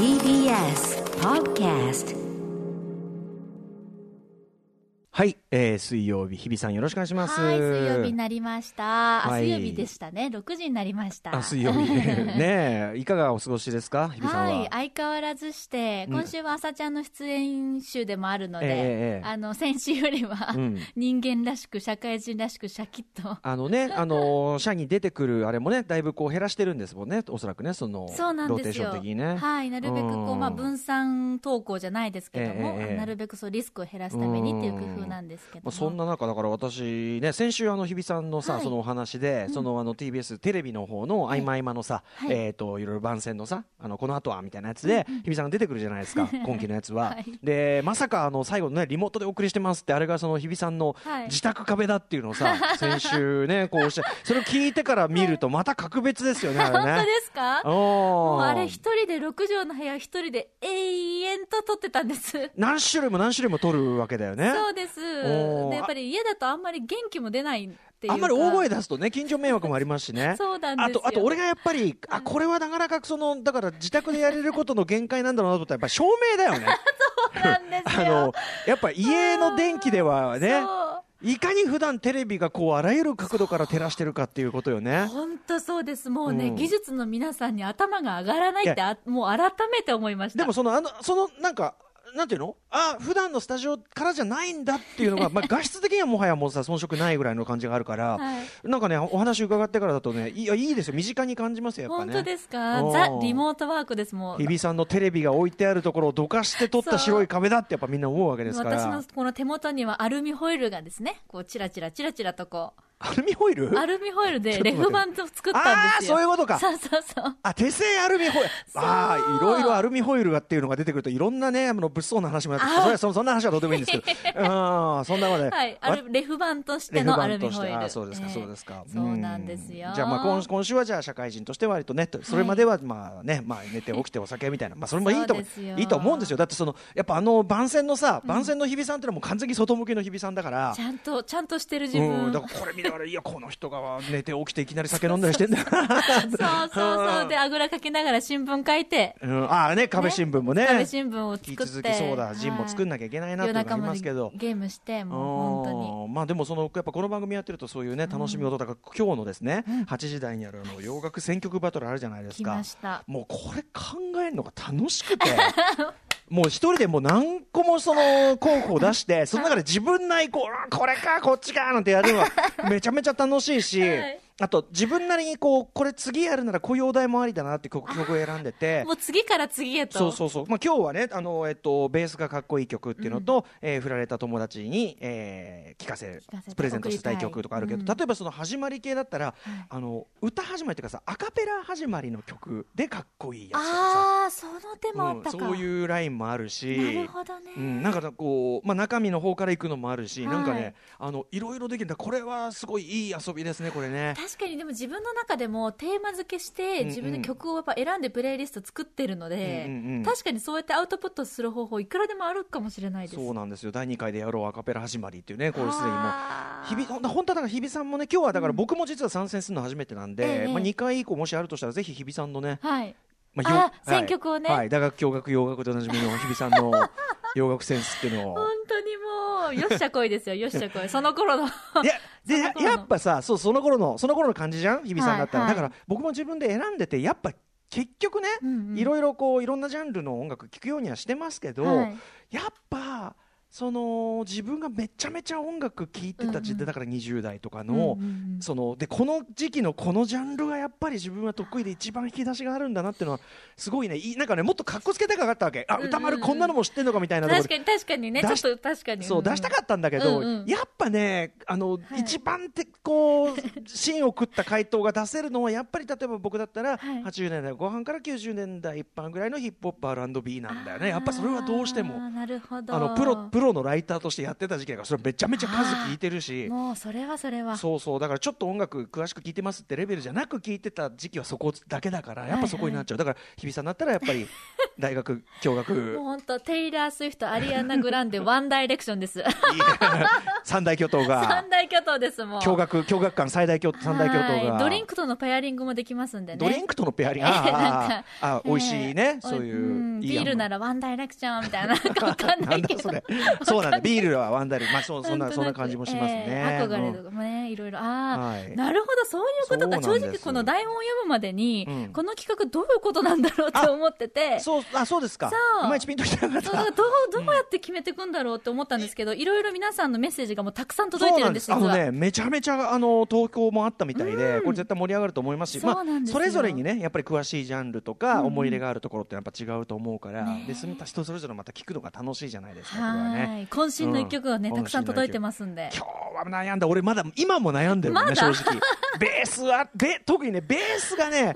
TBS Podcast はい、えー、水曜日日比さんよろしくお願いします。はい、水曜日になりました。あ、はい水曜日でしたね。6時になりました。あ水曜日 ねえいかがお過ごしですか？日比さんは。はい、相変わらずして、うん今週は朝ちゃんの出演週でもあるので、ええええあの、先週よりは、うん人間らしく、社会人らしく、シャキッと。あのね、あのー社に出てくるあれもね、だいぶこう減らしてるんですもんね、おそらくね、そのそうなんローテーショですよ。ン的にね。はい、なるべくこう、うんまあ、分散投稿じゃないですけども、ええええなるべくそうリスクを減らすためにっていう工夫なんですけども。まあ、そんな中、だから私、ね、先週、あの日比さんのさ、はいそのお話で、そのあの TBS テレビの方の合間合間のさ、はいえっ、と、いろいろ番宣のさ、あのこの後はみたいなやつで、日比さんが出てくるじゃないですか、今期のやつは。はいで、まさか、あの最後のね、リモートでお送りしてますって、あれがその日比さんのはい自宅壁だっていうのをさ、先週ね、こうして、それを聞いてから見ると、また格別ですよね、あれね。本当ですか？もうあれ一人で6畳の部屋一人で永遠と撮ってたんです。何種類も何種類も撮るわけだよね。そうです。おーでやっぱり家だとあんまり元気も出ないっていうか。あんまり大声出すとね、近所迷惑もありますしね。そうなんですよあと、あと俺がやっぱり、あ、これはなかなかその、だから自宅でやれることの限界なんだろうなと思ったら、やっぱり照明だよね。そうなんですあよ。の、やっぱ家の電気ではね、いかに普段テレビがこう、あらゆる角度から照らしてるかっていうことよね。本当そうです。もうね、うん技術の皆さんに頭が上がらないってあ、もう改めて思いました。でもその、あの、その、なんか、なんていうの？あ、普段のスタジオからじゃないんだっていうのが、まあ、画質的にはもはやもうさ、遜色ないぐらいの感じがあるから、はいなんかね、お話伺ってからだとね、いや、いいですよ。身近に感じますよ、やっぱね。本当ですか？うんザ・リモートワークですもん。日比さんのテレビが置いてあるところをどかして撮った白い壁だってやっぱみんな思うわけですから。私のこの手元にはアルミホイルがですね、こう、チラチラチラチラとこアルミホイル？う、アルミホイルでレフ板を作ったんですよ。あーそういうことかそうそうそう。あ、手製アルミホイル。ああ、いろいろアルミホイルがっていうのが出てくるといろんなね、あの物騒な話もなってそそそんな話はどうでもいいんですけど。あ あ、そんなまで。はい、レフ板としてのアルミホイル。あそうですか、ええそうですか。そうなんですよ。うんじゃあまあ今今週はじゃあ社会人として割とね、それまではまあね、まあ寝て起きてお酒みたいな、まあそれもいいと思ういいと思うんですよ。だってそのやっぱあの番宣のさ、番宣の日比さんってのはもう完全に外向きの日比さんだからち。ゃんと、ちゃんとしてる自う分。ん、だからこれ見ながら、いや、この人が寝て起きていきなり酒飲んだりしてんだ。そうそうそう。で、あぐらかきながら新聞書いて、うん、ああね、壁新聞もね。壁新聞を作って。引き続きそうだ、ジンも作んなきゃいけないなっていうのがありますけど。ゲームして、もう本うんまあでもそのやっぱこの番組やってるとそういうね楽しみ事だから今日のですね8時台にあるあの洋楽選曲バトルあるじゃないです来かました。もうこれ考えるのが楽しくて もう一人でもう何個もその候補を出してその中で自分なりこうあこれかこっちかなんてやるのはめちゃめちゃ楽しいし、はい。あと自分なりにこうこれ次やるならこういうお題もありだなって曲曲を選んでて。もう次から次へと。そうそうそう、まあ、今日はねあの、えっと、ベースがかっこいい曲っていうのと、えー振られた友達に、えー聞かせプレゼントしたい曲とかあるけど、例えばその始まり系だったら、あの歌始まりっていうかさアカペラ始まりの曲でかっこいいやつとかさ。ああ、その手もあったか。うんそういうラインもあるしなるほどね。うん、なんかこう、まあ、中身の方から行くのもあるし、はいなんかねあのいろいろできるんだこれはすごいいい遊びですねこれね。確かにでも自分の中でもテーマ付けしてうん自分で曲をやっぱ選んでプレイリスト作ってるので、うんうんうん確かにそうやってアウトプットする方法いくらでもあるかもしれないです。そうなんですよ第2回でやろうアカペラ始まりっていうねこれすでにも日々本当はだから日比さんもね今日はだから僕も実は参戦するの初めてなんで、ええまあ、2回以降もしあるとしたらぜひ日比さんのね、はい。まあよ選曲をね。はい、打楽教楽洋楽でおなじみの日比さんの洋楽センスっていうのを。本当にもう、よっしゃこいですよ、よっしゃこい。その頃の。いやでやっぱさそうその頃のその頃の感じじゃん？日比さんだったら、はいはい。だから僕も自分で選んでてやっぱ結局ね、うんうん。いろいろこういろんなジャンルの音楽聴くようにはしてますけど、はい。やっぱその自分がめちゃめちゃ音楽聴いてた時代、だから20代とかの、そのでこの時期のこのジャンルがやっぱり自分は得意で一番引き出しがあるんだなっていうのはすごいね。なんかねもっとかっこつけたかったわけ。あ歌丸こんなのも知ってんのかみたいな確かに確かにね、ちょ出しっと確かに。そう出したかったんだけど、やっぱねあの、はい。一番てこう芯を食った回答が出せるのはやっぱり例えば僕だったら、はい。80年代後半から90年代一般ぐらいのヒップホップ R&B なんだよね。やっぱそれはどうしても。なるほど。あのプロプロのライターとしてやってた時期だからそれめちゃめちゃ数聞いてるし。もうそれはそれは。そうそうだからちょっと音楽詳しく聞いてますってレベルじゃなく聞いてた時期はそこだけだからやっぱそこになっちゃう、だから日比さんだったらやっぱり 大学共学。もう本当テイラー・スウィフトアリアナ・グランデワンダイレクションです。三大巨頭が。三大巨頭ですもう。共学共学間最大巨三大巨頭が。はい。ドリンクとのペアリングもできますんでね。ドリンクとのペアリング。ああ美味しいね、えーそういうビールなららワンダイレクションみたいな。なんかわかんなけど。ないんだそれ そうなんだ。ビールはワンダイレまあそうそんなそんな感じもしますね、えー憧れうんとかもね、いろいろ。ああ、はい。なるほどそういうことか正直この台本を読むまでに、うん。この企画どういうことなんだろうって思ってて。そうあそうですか。そう。いまいちピンときてなかった。どうどうやって決めていくんだろうって思ったんですけど、いろいろ皆さんのメッセージがもうたくさん届いてるんですあのねめちゃめちゃあの投稿もあったみたいで、うん。これ絶対盛り上がると思いますし、まあそうなんですよ。それぞれにねやっぱり詳しいジャンルとか、思い入れがあるところってやっぱ違うと思うから、でその人それぞれまた聞くのが楽しいじゃないですかこれははね。い。渾身の一曲がね、うん。たくさん届いてますんで。今日は悩んだ俺まだ今も悩んでるもんね正直。ベースはベ特にねベースがね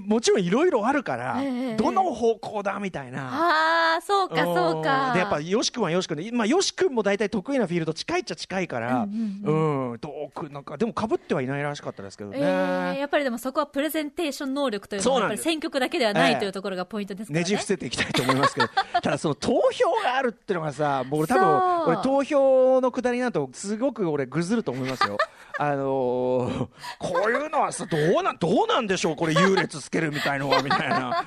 もちろんいろいろあるから、ええどの方向だみたいな。ああそうかそうか。んでやっぱよし君はよし君で、まあ、よし君も大体得意なフィールド近いっちゃ近いから、うんうんどうくなんか。でもかぶってはいないらしかったですけどね。えーやっぱりでもそこはプレゼンテーション能力というのはやっぱり選曲だけではないええというところがポイントですね。ねじ伏せていきたいと思いますけど。ただその投票があるっていうのがさ僕多分俺投票のくだりになるとすごく俺ぐずると思いますよ。あのーこういうのはさどうなんどうなんでしょうこれ優劣つけるみたいのはみたいな。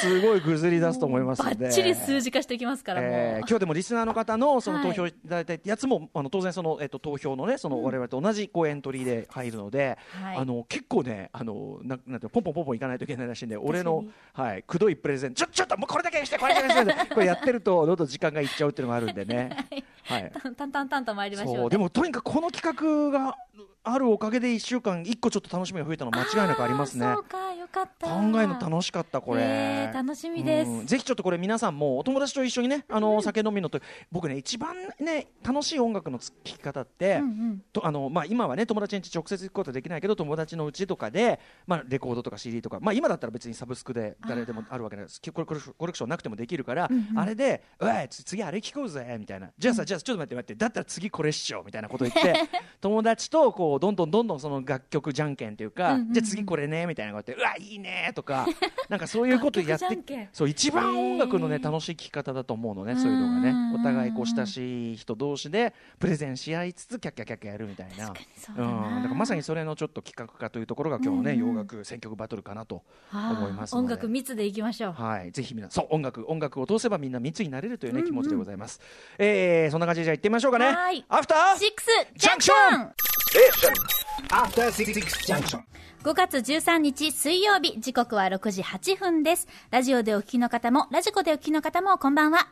すごいぐずり出すと思いますバのでッチリ数字化していきますからもう、えー今日でもリスナーの方のそのはい投票いただいたやつも、あの当然その、えっと、投票のねその我々と同じこうエントリーで入るので、はい。あの結構ねあのななんていうのポンポンポンポンいかないといけないらしいんで俺のはいくどいプレゼンちょちょっともうこれだけにしてこれだけにしてこれやってるとどんどん時間がいっちゃうっていうのがあるんでね。はい。タンタンタンと参りましょう、ね、そうでもとにかくこの企画があるおかげで1週間1個ちょっと楽しみが増えたのは間違いなくありますね。そうかよかった。考えるの楽しかったこれ、えー楽しみです。うんぜひちょっとこれ皆さんもお友達と一緒にねあの酒飲みのと僕ね一番ね楽しい音楽の聴き方って、うんうん。とあのまあ、今はね友達に直接行くことはできないけど友達のうちとかで、まあ、レコードとか CD とか、まあ、今だったら別にサブスクで誰でもあるわけです。コレコレクションなくてもできるから、うんうん。あれで「うわいつ次あれ聴こうぜ」みたいな「じゃあさ、じゃあちょっと待って待ってだったら次これっしょ」みたいなこと言って 友達とこうどんどんどんどんその楽曲じゃんけんっていうか、うんうんうん。じゃあ次これねみたいなこと言って「うわいいね」とか なんかそういうことやってそう一番音楽のね楽しい聴き方だと思うのねそういうのがね。うんお互いこう親しい人同士でプレゼンし合いつつキャッキャキャッキャやるみたいな。そうん、だからまさにそれのちょっと企画化というところが今日のね、うんうん。洋楽選曲バトルかなと思います音楽密でいきましょう。はい、ぜひ皆そう音楽音楽を通せばみんな密になれるというね、気持ちでございます。えー、そんな感じでじゃあ行ってみましょうかね。はい。アフターシックスジャンクション.5月13日水曜日時刻は6時8分です。ラジオでお聞きの方もラジコでお聞きの方もこんばんは。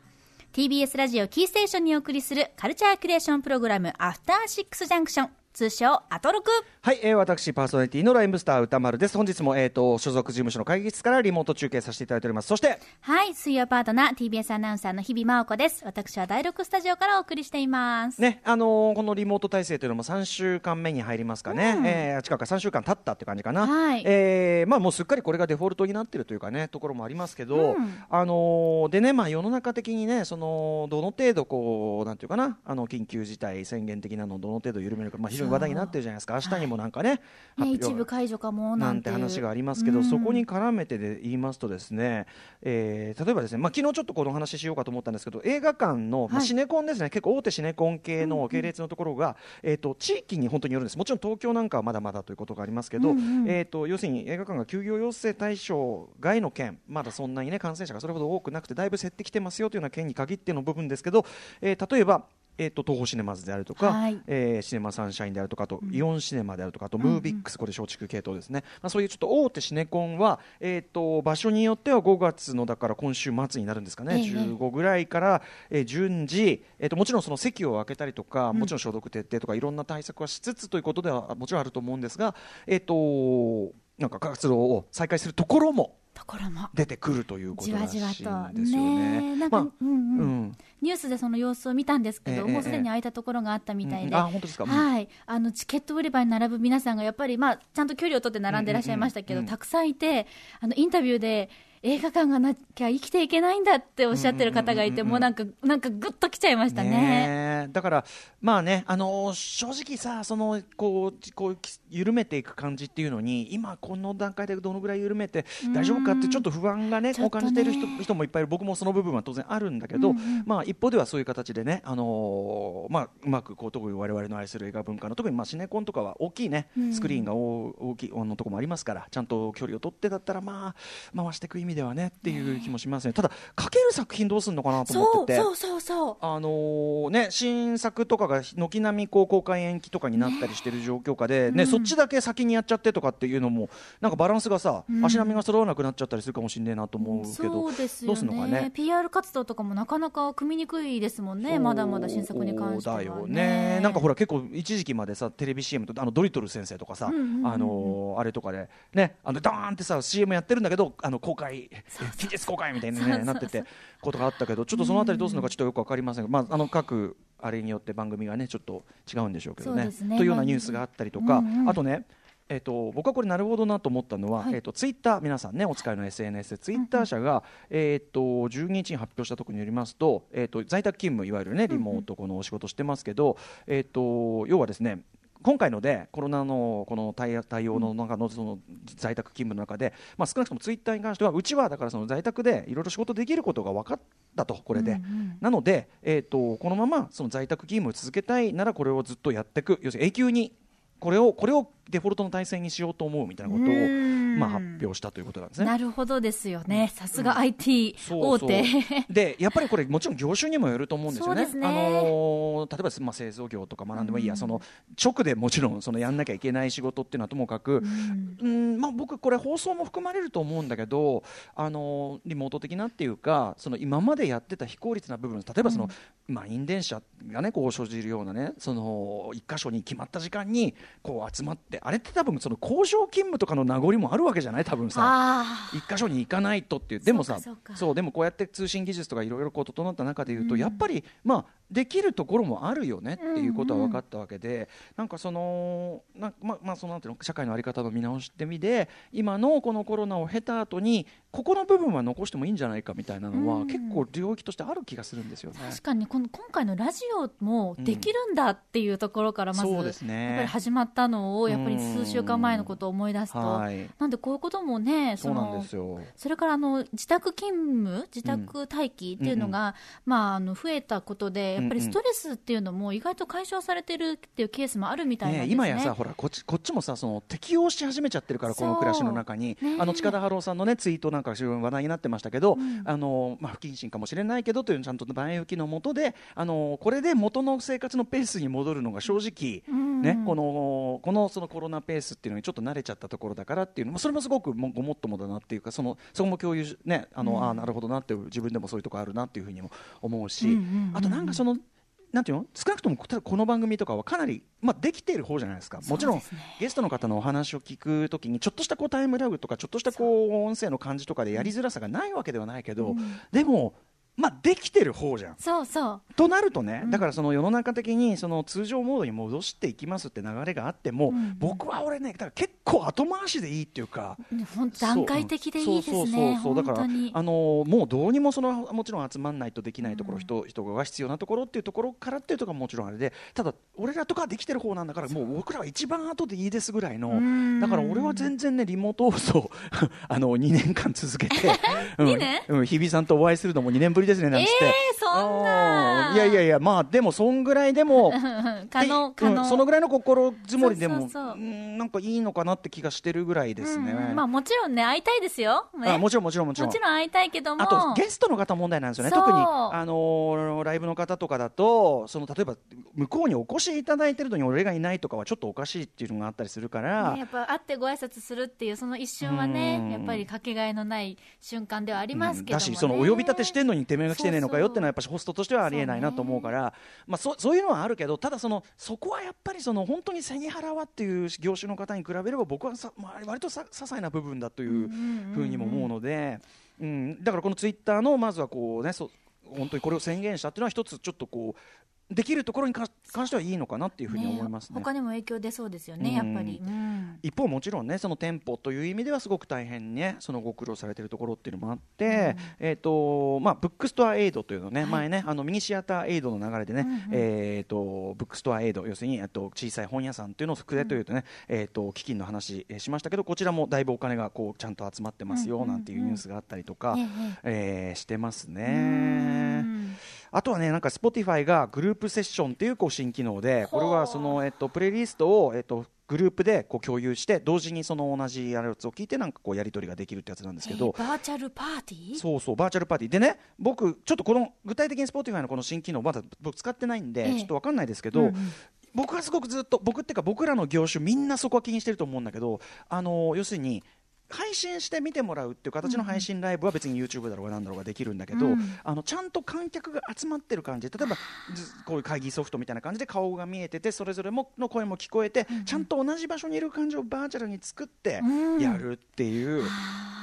TBS ラジオキーステーションにお送りするカルチャークリエーションプログラムアフターシックスジャンクション通称アトロク。はい、えー、私パーソナリティのライムスター歌丸です。本日もえっ、と所属事務所の会議室からリモート中継させていただいております。そしてはい水曜パートナー TBS アナウンサーの日々真央子です。私は第6スタジオからお送りしています。ね、あのーこのリモート体制というのも3週間目に入りますかね、うん。えー近く3週間経ったって感じかな、はい。えーまあ、もうすっかりこれがデフォルトになってるというかねところもありますけど、うん。あのーでね、まあ、世の中的にねそのどの程度こうなんていうかなあの緊急事態宣言的なのをどの程度緩めるか、まあ、非常に話題になってるじゃないですか。明日にもなんかね、ね発表。一部解除かもななんんて話がありますけど、うん。そこに絡めてで言いますとですね、えー例えばですね、まあ昨日ちょっとこの話しようかと思ったんですけど、映画館の、まあはい。シネコンですね、結構大手シネコン系の系列のところが、えっ、と地域に本当によるんです。もちろん東京なんかはまだまだということがありますけど、うんうんえっ、と要するに映画館が休業要請対象外の県、まだそんなにね感染者がそれほど多くなくてだいぶ減ってきてますよというような県に限っての部分ですけど、えー例えば。えー、と東宝シネマズであるとか、はい。えーシネマサンシャインであるとかあと、イオンシネマであるとかあとムービックス、これ松竹系統ですね、まあ、そういうちょっと大手シネコンは、えー、と場所によっては5月のだから今週末になるんですかね、ええ15ぐらいから、えー順次、えー、ともちろんその席を空けたりとか、もちろん消毒徹底とかいろんな対策はしつつということではもちろんあると思うんですが、えー、となんか活動を再開するところもところも。出てくるということらしいんですよね。ねなんか、まあうん。ニュースでその様子を見たんですけど、ええ。もうすでに開いたところがあったみたいで、うんあ本当ですか。うん。はい、あのチケット売り場に並ぶ皆さんがやっぱり、まあ、ちゃんと距離を取って並んでいらっしゃいましたけど、たくさんいてあのインタビューで映画館がなきゃ生きていけないんだっておっしゃってる方がいて、もうなんか、なんかぐっときちゃいましたね。ねえ。だから、まあね、あのー正直さ、そのこうこう緩めていく感じっていうのに、今、この段階でどのぐらい緩めて大丈夫かって、ちょっと不安がね、こう感じている人人もいっぱいいる、僕もその部分は当然あるんだけど、まあ、一方ではそういう形でね、あのーまあ、うまくこう特に我々の愛する映画文化の、特にまあシネコンとかは大きいね、スクリーンが大大きいあのとこもありますから、ちゃんと距離を取ってだったら、まあ、回していく意味ではねっていう気もしますね。ただかける作品どうするのかなと思ってて。そうそうそう。あのーね、新作とかが軒並みこう公開延期とかになったりしてる状況下で、ねそっちだけ先にやっちゃってとかっていうのもなんかバランスがさ、足並みが揃わなくなっちゃったりするかもしれないなと思うけど、そうですよどうするのかね。PR 活動とかもなかなか組みにくいですもんね、まだまだ新作に関しては、ね。だよねなんかほら結構一時期までさテレビ CM とあのドリトル先生とかさ、んうんうんうんあのーあれとかでねあのダーンってさ CM やってるんだけどあの公開近日公開みたいに、ね、なっててことがあったけどちょっとそのあたりどうするのかちょっとよくわかりませんが、まああの各あれによって番組がねちょっと違うんでしょうけどね。ね。というようなニュースがあったりとか、うんうんあとねえっと僕はこれなるほどなと思ったのは、はい。えっとツイッター皆さんねお使いの SNS でツイッター社が、えっと12日に発表したところによりますと,、えっと在宅勤務いわゆるねリモートこのお仕事してますけど、えっと要はですね今回のでコロナのこの対対応の中のその在宅勤務の中で、まあ、少なくともツイッターに関してはうちはだからその在宅でいろいろ仕事できることが分かったとこれで、うんうん。なので、えー、とこのままその在宅勤務を続けたいならこれをずっとやっていく。要するに永久にこれをこれをデフォルトの体制にしようと思うみたいなことを、うんまあ、発表したということなんですね。なるほどですよね、さすが IT 大手。でやっぱりこれもちろん業種にもよると思うんですよね。ね。あのー例えば、まあ、製造業とか学んでもいいや、その直でもちろんそのやんなきゃいけない仕事っていうのはともかく、うん。まあ、僕これ放送も含まれると思うんだけど、あのーリモート的なっていうかその今までやってた非効率な部分例えばその、満員電車がねこう生じるようなねその一箇所に決まった時間にこう集まってあれって多分その工場勤務とかの名残もあるわけじゃない？多分さ。あ一箇所に行かないとっていう。でもさそうでもこうやって通信技術とかいろいろこう整った中で言うと、やっぱりまあできるところもあるよねっていうことは分かったわけで、なんかそのなんままあそのなんていうの社会の在り方の見直しって意味で今のこのコロナを経た後にここの部分は残してもいいんじゃないかみたいなのは、結構領域としてある気がするんですよね。あ確かにこの今回のラジオもできるんだっていうところからまず、そうですね。やっぱり始まったのをやっぱり数週間前のことを思い出すと、はい。なんでこういうこともねそうなんのですよ。それからあの自宅勤務、自宅待機っていうのが、まあ、あの増えたことで、やっぱりストレスっていうのも意外と解消されてるっていうケースもあるみたいなんですね。今やさほらこっちこっちもさその適応し始めちゃってるからこの暮らしの中に、ねあの近田春夫さんのねツイートなんか話題になってましたけど、あのまあ不謹慎かもしれないけどというのちゃんと前置きのもとであのこれで元の生活のペースに戻るのが正直、ねこのこのそのコロナペースっていうのにちょっと慣れちゃったところだからっていうのもそれもすごくもごもっともだなっていうかそのそこも共有しねあの、ああなるほどなって自分でもそういうとこあるなっていうふうにも思うし、あとなんかそのなんていうの？少なくともこの番組とかはかなり、まあ、できている方じゃないですか。もちろん、ねゲストの方のお話を聞くときにちょっとしたこうタイムラグとかちょっとしたこう音声の感じとかでやりづらさがないわけではないけど、でも、まあ、できてる方じゃん。そうそう。となるとね、だからその世の中的にその通常モードに戻していきますって流れがあっても、僕は俺ねだから結構後回しでいいっていうか。ねほん段階的でいいですね、そうだから。あのーもうどうにもそのもちろん集まんないとできないところ、人人が必要なところっていうところからっていうところはもちろんあれでただ俺らとかはできてる方なんだからもう僕らは一番後でいいですぐらいのん。だから俺は全然ねリモート放送 あの2年間続けて うん。日比さんとお会いするのも2年ぶりですねなんつって、えーそんな。うんいやいやいやまあでもそんぐらいでも 可能で可能うんそのぐらいの心積もりでもそうんなんかいいのかなって気がしてるぐらいですね、うんまあもちろんね会いたいですよ、ね。あもちろんもちろんもちろん。もちろん会いたいけども。あとゲストの方問題なんですよね、特に、あのーライブの方とかだとその例えば向こうにお越しいただいてるのに俺がいないとかはちょっとおかしいっていうのがあったりするから、ねやっぱ会ってご挨拶するっていうその一瞬はねうん。やっぱりかけがえのない瞬間ではありますけども、ね。だしそのお呼び立てしてんのにてめえが来てねえのかよってのはやっぱりホストとしてはありえないなと思うからまあ、そそういうのはあるけどただそのそこはやっぱりその本当に背に腹はっていう業種の方に比べれば僕はさ、まあ、割とさ些細な部分だというふうにも思うので、うん、だからこのツイッターのまずはこうねそ本当にこれを宣言したっていうのは一つちょっとこうできるところに関関してはいいのかなっていうふうに思いますね。他にも影響出そうですよね、やっぱり。うん。一方もちろんねその店舗という意味ではすごく大変ねそのご苦労されているところっていうのもあって、えっ、とまあブックストアエイドというのね、前ねあのミニシアターエイドの流れでね、えっ、とブックストアエイド要するにえっと小さい本屋さんというのを含めというとね、えっ、と基金の話、えーしましたけどこちらもだいぶお金がこうちゃんと集まってますよなんていうニュースがあったりとか、ええ。えーしてますうね。んあとはね、なんか Spotify がグループセッションっていうこう新機能で、これはその、えっと、プレイリストを、えっと、グループでこう共有して、同時にその同じやつを聞いて、なんかこうやり取りができるってやつなんですけど、えーバーチャルパーティー？そうそう、バーチャルパーティー。でね、僕、ちょっとこの具体的に Spotify のこの新機能、まだ僕使ってないんで、ええ。ちょっとわかんないですけど、僕はすごくずっと、僕っていうか僕らの業種みんなそこは気にしてると思うんだけど、あの要するに、配信して見てもらうっていう形の配信ライブは別に YouTube だろうがなんだろうができるんだけど、うん。あのちゃんと観客が集まってる感じ。例えばずこういう会議ソフトみたいな感じで顔が見えててそれぞれもの声も聞こえて、ちゃんと同じ場所にいる感じをバーチャルに作ってうん。やるっていう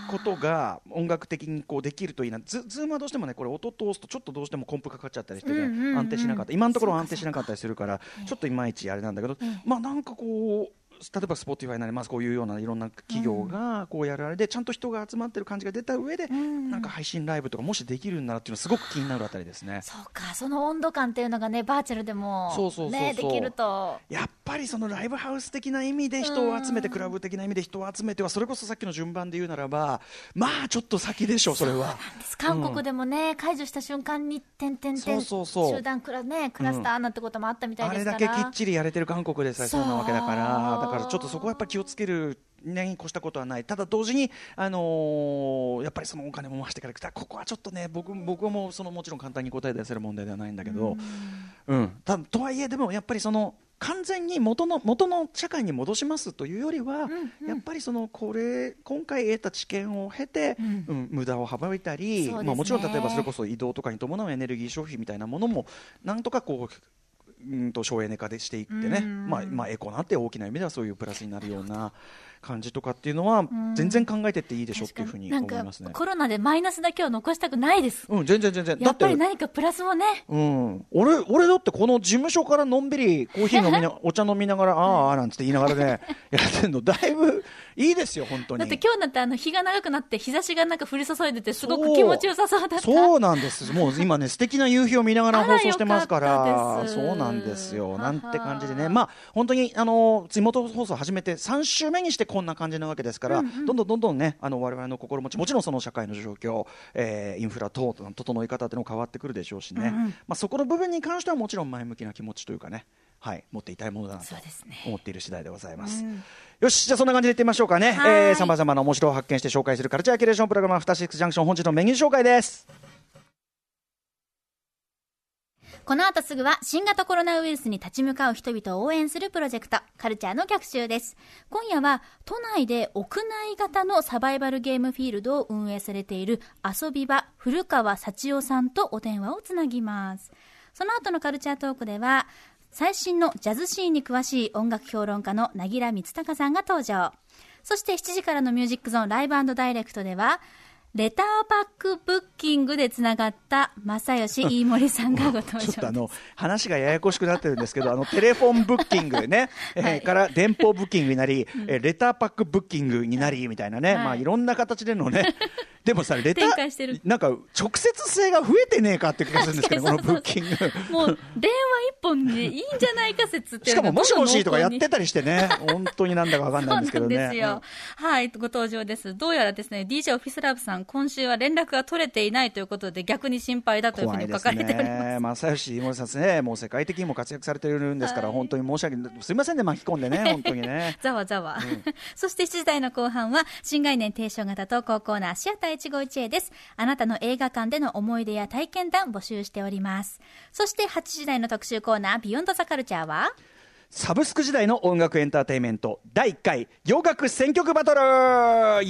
ことが音楽的にこうできるといいな。ズズームはどうしてもねこれ音通すとちょっとどうしてもコンプかかっちゃったりしてね、うんうんうん。安定しなかった。今のところ安定しなかったりするからちょっといまいちあれなんだけど、まあなんかこう例えば Spotify なりますこういうようないろんな企業がこうやるあれでちゃんと人が集まってる感じが出た上で、なんか配信ライブとかもしできるんならっていうのはすごく気になるあたりですね。そうか、その温度感っていうのがね、バーチャルでも、そうそうね、できると。やっぱりそのライブハウス的な意味で人を集めて、クラブ的な意味で人を集めては、それこそさっきの順番で言うならば、まあちょっと先でしょ、それは。韓国でもね、解除した瞬間に、てんてんてん、そうそうそう。集団クラ,、ね、クラスターなん。てこともあったみたいあれですから。だけきっちりやれてる韓国でさえそうなわけだから、だからちょっとそこはやっぱり気をつける。に越したことはない。ただ同時に、あのーやっぱりそのお金も回してからここはちょっとね僕僕はもうそのもちろん簡単に答え出せる問題ではないんだけど、うん。たとはいえでもやっぱりその完全に元の元の社会に戻しますというよりは、やっぱりそのこれ今回得た知見を経て、うん。無駄を省いたり、ね。まあ、もちろん例えばそれこそ移動とかに伴うエネルギー消費みたいなものもなんとかこううんと省エネ化でしていってね、まあまあ、エコなって大きな意味ではそういうプラスになるような感じとかっていうのは全然考えてっていいでしょっていうふうに思いますね。コロナでマイナスだけを残したくないです。うん、全然全然。やっぱり何かプラスをね、うん、俺俺だってこの事務所からのんびりコーヒー飲みな お茶飲みながらああああなんつって言いながらね やってんの。だいぶいいですよ本当に。だって今日なんてあの日が長くなって日差しがなんか降り注いでてすごく気持ちよさそうだった。そうなんです。もう今ね素敵な夕日を見ながら放送してますかよらかったです。そうなんですよ。なんて感じでね。まあ本当にあの地元放送始めて3週目にしてこんな感じなわけですから、どんどんどんどんねあの我々の心持ちもちろんその社会の状況、えーインフラ等の整い方っていうのも変わってくるでしょうしね、まあそこの部分に関してはもちろん前向きな気持ちというかねはい持っていたいものだなと思っている次第でございます。よし、じゃあそんな感じでいってみましょうかね。はいえー、様々な面白を発見して紹介するカルチャーキュレーションプログラム、アフターシックスジャンクション、本日のメニュー紹介です。この後すぐは新型コロナウイルスに立ち向かう人々を応援するプロジェクト、カルチャーの逆襲です。今夜は都内で屋内型のサバイバルゲームフィールドを運営されている遊び場古川幸代さんとお電話をつなぎます。その後のカルチャートークでは、最新のジャズシーンに詳しい音楽評論家のなぎら光隆さんが登場。そして7時からのミュージックゾーンライブダイレクトでは、レターパックブッキングでつながった正義飯森さんがご登場。ちょっとあの、話がややこしくなってるんですけど、あの、テレフォンブッキングね、えーから電報ブッキングになり、えーレターパックブッキングになり、みたいなね、はいまあいろんな形でのね、でもさ、レター、なんか直接性が増えてねえかって気がするんですけど、このブッキング。もう電話一本でいいんじゃないか説ってしかも、もしもしとかやってたりしてね、本当になんだかわかんないんですけどね。そうなんですよ。はい、ご登場です。どうやらですね、DJ オフィスラブさん、今週は連絡が取れていないということで、逆に心配だというふうに書かれております。ね。正義森さんですね、もう世界的にも活躍されているんですから、本当に申し訳ない。すみませんね、巻き込んでね、本当にね。ざわざわ。そして7時台の後半は、新概念提唱型投稿コーナー、シアター一期一会です。あなたの映画館での思い出や体験談募集しております。そして8時台の特集コーナー、ビヨンドザカルチャーは、サブスク時代の音楽エンターテインメント。第1回洋楽選曲バトル!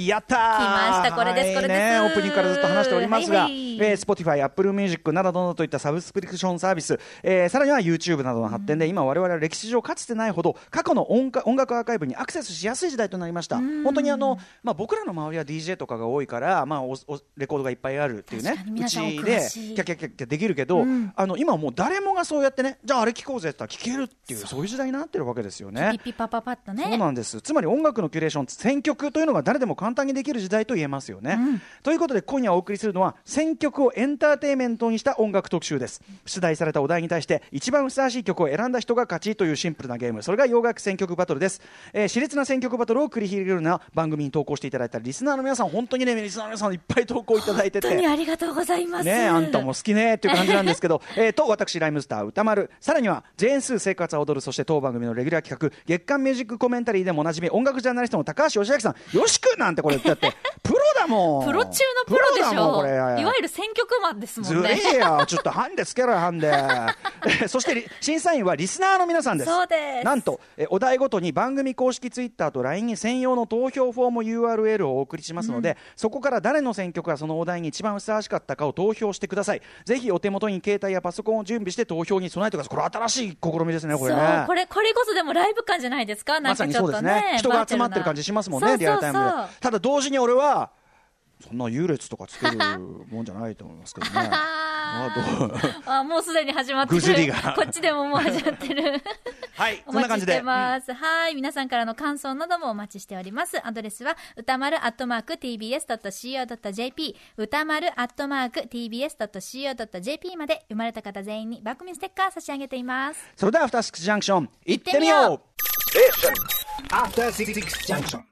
やったー!来ました。これです。これです。はいね、オープニングからずっと話しておりますが、はいはいえー、Spotify、Apple Music などなどといったサブスクリプションサービス、えー、さらには YouTube などの発展で、今我々は歴史上かつてないほど過去の音音楽アーカイブにアクセスしやすい時代となりました。本当にあの、まあ、僕らの周りは DJ とかが多いから、まあ、おおレコードがいっぱいあるっていうねうちでキャキャキャキャできるけど、あの今もう誰もがそうやってねじゃああれ聞こうぜって言ったら聞けるっていうそういう時代になってるわけですよね。ピッピパパパッとね。そうなんですつまり音楽のキュレーション選曲というのが誰でも簡単にできる時代と言えますよね、ということで今夜お送りするのは選曲をエンターテインメントにした音楽特集です。出題されたお題に対して一番ふさわしい曲を選んだ人が勝ちというシンプルなゲーム。それが洋楽選曲バトルです、えー、熾烈な選曲バトルを繰り広げるような番組に投稿していただいたリスナーの皆さん本当にねリスナーの皆さんいっぱい投稿いただいてて本当にありがとうございます。ねあんたも好きねっていう感じなんですけど、えー、と私ライムスター歌丸。さらにはジェーンスー生活は踊るそして当番組のレギュラー企画月刊ミュージックコメンタリーでもおなじみ音楽ジャーナリストの高橋義明さん。よしくなんてこれだって プロだもんプロ中のプロでしょ。いわゆる選曲マンですもずんね。れえよ。ちょっとハンデつけろよハンデ。えーそしてリ審査員はリスナーの皆さんです。そうです。なんとえーお題ごとに番組公式ツイッターと LINE に専用の投票フォーム URL をお送りしますので、そこから誰の選曲がそのお題に一番ふさわしかったかを投票してください。ぜひお手元に携帯やパソコンを準備して投票に備えてください。これ新しい試みですねこれ。ねそうこれこれこそでもライブ感じゃないですか？なんまさにかちょっとそうですね。ね。人が集まってる感じしますもんねリアルタイムで。ただ同時に俺はそんな優劣とかつけるもんじゃないと思いますけどね ああどうーあもうすでに始まってる。こっちでももう始まってる。はい おそんな感じで待ちしてます。はい。皆さんからの感想などもお待ちしております。アドレスは、歌丸アットマーク tbs.co.jp、歌丸アットマーク tbs.co.jp まで、生まれた方全員に番組ステッカー差し上げています。それではアフターシックスジャンクション行ってみ行ってみよようう After Six Junction.